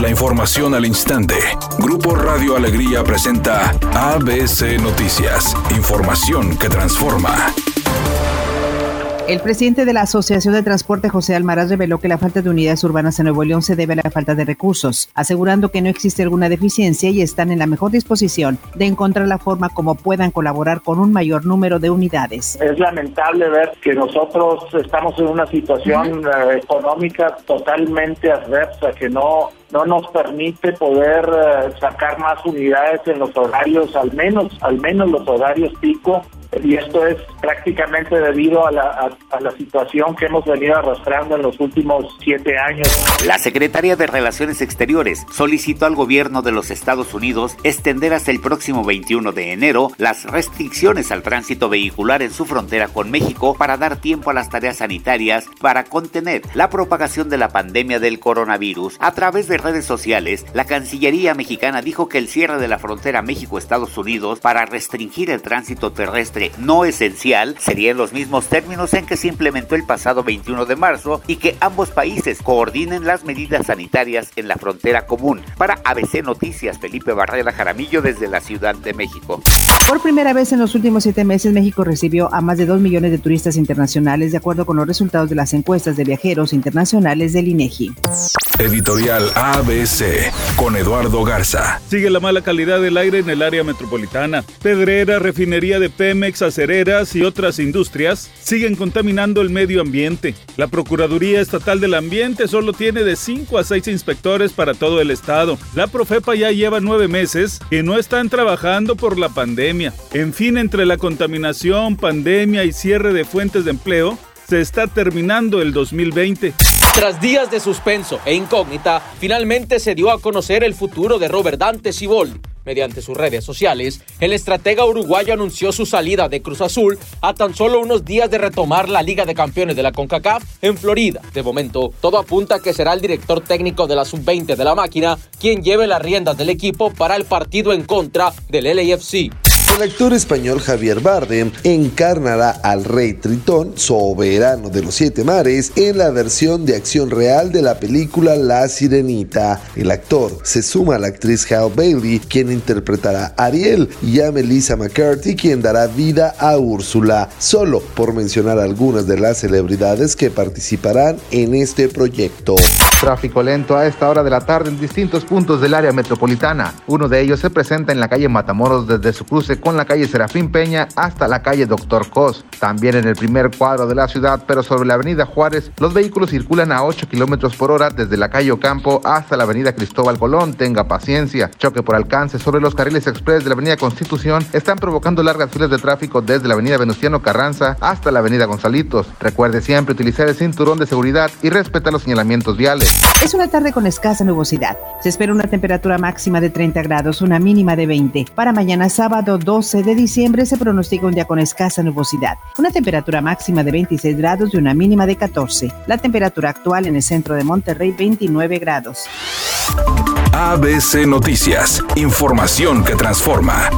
La información al instante. Grupo Radio Alegría presenta ABC Noticias. Información que transforma. El presidente de la Asociación de Transporte, José Almaraz, reveló que la falta de unidades urbanas en Nuevo León se debe a la falta de recursos, asegurando que no existe alguna deficiencia y están en la mejor disposición de encontrar la forma como puedan colaborar con un mayor número de unidades. Es lamentable ver que nosotros estamos en una situación eh, económica totalmente adversa, que no no nos permite poder eh, sacar más unidades en los horarios, al menos, al menos los horarios pico, y esto es prácticamente debido a la, a, la, situación que hemos venido arrastrando en los últimos siete años. La Secretaría de Relaciones Exteriores solicitó al gobierno de los Estados Unidos extender hasta el próximo 21 de enero las restricciones al tránsito vehicular en su frontera con México para dar tiempo a las tareas sanitarias para contener la propagación de la pandemia del coronavirus. A través de redes sociales, la Cancillería mexicana dijo que el cierre de la frontera México-Estados Unidos para restringir el tránsito terrestre no esencial sería en los mismos términos en que se implementó el pasado 21 de marzo y que ambos países coordinen las medidas sanitarias en la frontera común. Para ABC Noticias, Felipe Barrera Jaramillo desde la Ciudad de México. Por primera vez en los últimos siete meses, México recibió a más de dos millones de turistas internacionales, de acuerdo con los resultados de las encuestas de viajeros internacionales del INEGI. Editorial ABC con Eduardo Garza. Sigue la mala calidad del aire en el área metropolitana. Pedrera, refinería de Pemex, acereras y otras industrias siguen contaminando el medio ambiente. La Procuraduría Estatal del Ambiente solo tiene de 5 a 6 inspectores para todo el estado. La Profepa ya lleva nueve meses que no están trabajando por la pandemia. En fin, entre la contaminación, pandemia y cierre de fuentes de empleo, se está terminando el 2020. Tras días de suspenso e incógnita, finalmente se dio a conocer el futuro de Robert Dante Ciboldi. Mediante sus redes sociales, el estratega uruguayo anunció su salida de Cruz Azul a tan solo unos días de retomar la Liga de Campeones de la CONCACAF en Florida. De momento, todo apunta a que será el director técnico de la sub-20 de la máquina quien lleve las riendas del equipo para el partido en contra del LAFC. El actor español Javier Bardem encarnará al rey Tritón, soberano de los siete mares, en la versión de acción real de la película La Sirenita. El actor se suma a la actriz Hal Bailey, quien interpretará a Ariel, y a Melissa McCarthy, quien dará vida a Úrsula, solo por mencionar algunas de las celebridades que participarán en este proyecto. Tráfico lento a esta hora de la tarde en distintos puntos del área metropolitana. Uno de ellos se presenta en la calle Matamoros desde su cruce con la calle Serafín Peña hasta la calle Doctor Cos. También en el primer cuadro de la ciudad, pero sobre la avenida Juárez, los vehículos circulan a 8 kilómetros por hora desde la calle Ocampo hasta la avenida Cristóbal Colón. Tenga paciencia. Choque por alcance sobre los carriles express de la avenida Constitución están provocando largas filas de tráfico desde la avenida Venustiano Carranza hasta la avenida Gonzalitos. Recuerde siempre utilizar el cinturón de seguridad y respetar los señalamientos viales. Es una tarde con escasa nubosidad. Se espera una temperatura máxima de 30 grados, una mínima de 20. Para mañana sábado 12 de diciembre se pronostica un día con escasa nubosidad. Una temperatura máxima de 26 grados y una mínima de 14. La temperatura actual en el centro de Monterrey 29 grados. ABC Noticias. Información que transforma.